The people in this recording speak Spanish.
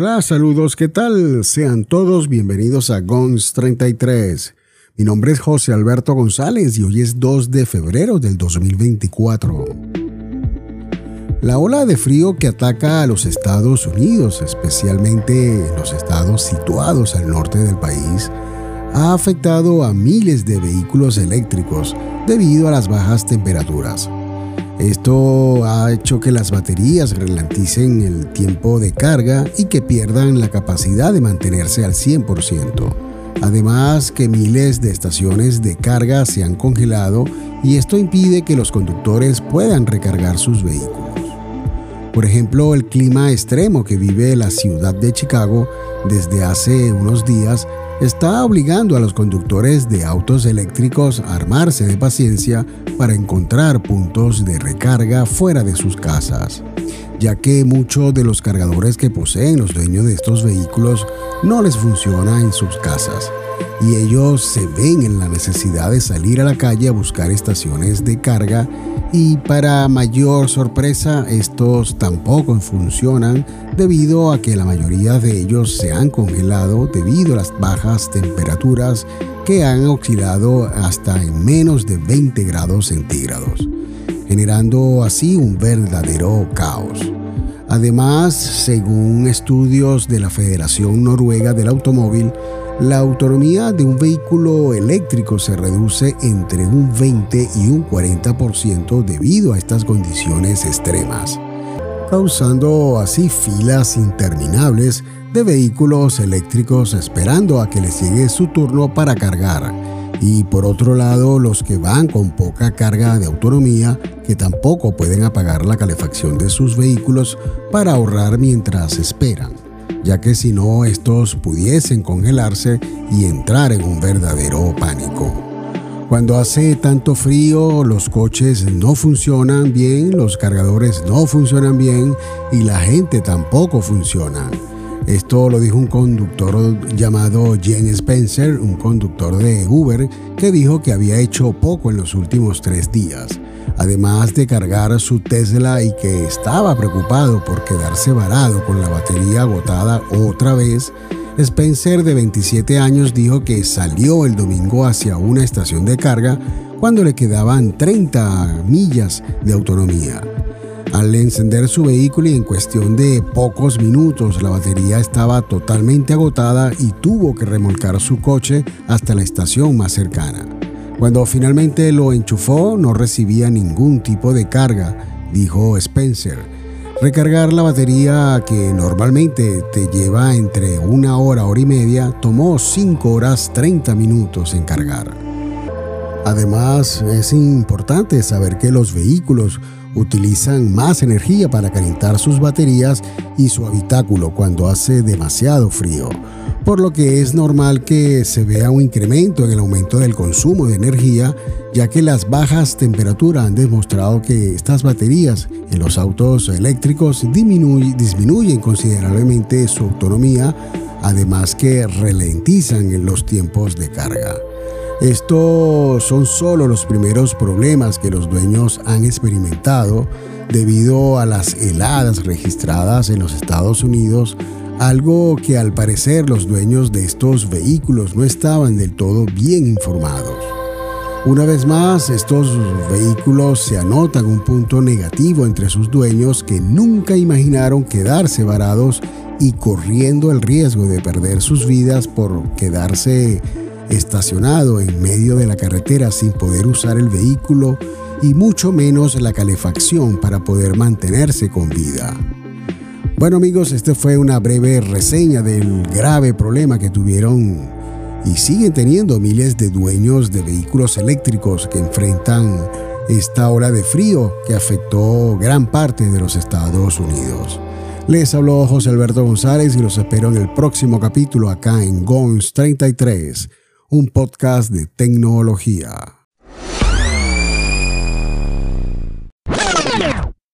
Hola, saludos, ¿qué tal? Sean todos bienvenidos a GONS 33. Mi nombre es José Alberto González y hoy es 2 de febrero del 2024. La ola de frío que ataca a los Estados Unidos, especialmente en los estados situados al norte del país, ha afectado a miles de vehículos eléctricos debido a las bajas temperaturas. Esto ha hecho que las baterías relanticen el tiempo de carga y que pierdan la capacidad de mantenerse al 100%. Además que miles de estaciones de carga se han congelado y esto impide que los conductores puedan recargar sus vehículos. Por ejemplo, el clima extremo que vive la ciudad de Chicago desde hace unos días está obligando a los conductores de autos eléctricos a armarse de paciencia para encontrar puntos de recarga fuera de sus casas, ya que muchos de los cargadores que poseen los dueños de estos vehículos no les funciona en sus casas y ellos se ven en la necesidad de salir a la calle a buscar estaciones de carga y para mayor sorpresa estos tampoco funcionan debido a que la mayoría de ellos se han congelado debido a las bajas temperaturas que han oscilado hasta en menos de 20 grados centígrados, generando así un verdadero caos. Además, según estudios de la Federación Noruega del Automóvil, la autonomía de un vehículo eléctrico se reduce entre un 20 y un 40% debido a estas condiciones extremas, causando así filas interminables de vehículos eléctricos esperando a que les llegue su turno para cargar. Y por otro lado, los que van con poca carga de autonomía, que tampoco pueden apagar la calefacción de sus vehículos para ahorrar mientras esperan ya que si no estos pudiesen congelarse y entrar en un verdadero pánico. Cuando hace tanto frío, los coches no funcionan bien, los cargadores no funcionan bien y la gente tampoco funciona. Esto lo dijo un conductor llamado Jen Spencer, un conductor de Uber, que dijo que había hecho poco en los últimos tres días además de cargar su Tesla y que estaba preocupado por quedarse varado con la batería agotada otra vez, Spencer de 27 años dijo que salió el domingo hacia una estación de carga cuando le quedaban 30 millas de autonomía. Al encender su vehículo y en cuestión de pocos minutos la batería estaba totalmente agotada y tuvo que remolcar su coche hasta la estación más cercana. Cuando finalmente lo enchufó no recibía ningún tipo de carga, dijo Spencer. Recargar la batería que normalmente te lleva entre una hora, hora y media, tomó 5 horas 30 minutos en cargar. Además, es importante saber que los vehículos utilizan más energía para calentar sus baterías y su habitáculo cuando hace demasiado frío por lo que es normal que se vea un incremento en el aumento del consumo de energía, ya que las bajas temperaturas han demostrado que estas baterías en los autos eléctricos disminuyen considerablemente su autonomía, además que ralentizan en los tiempos de carga. Estos son solo los primeros problemas que los dueños han experimentado debido a las heladas registradas en los Estados Unidos algo que al parecer los dueños de estos vehículos no estaban del todo bien informados. Una vez más, estos vehículos se anotan un punto negativo entre sus dueños que nunca imaginaron quedarse varados y corriendo el riesgo de perder sus vidas por quedarse estacionado en medio de la carretera sin poder usar el vehículo y mucho menos la calefacción para poder mantenerse con vida. Bueno amigos, esta fue una breve reseña del grave problema que tuvieron y siguen teniendo miles de dueños de vehículos eléctricos que enfrentan esta ola de frío que afectó gran parte de los Estados Unidos. Les habló José Alberto González y los espero en el próximo capítulo acá en GONS 33, un podcast de tecnología.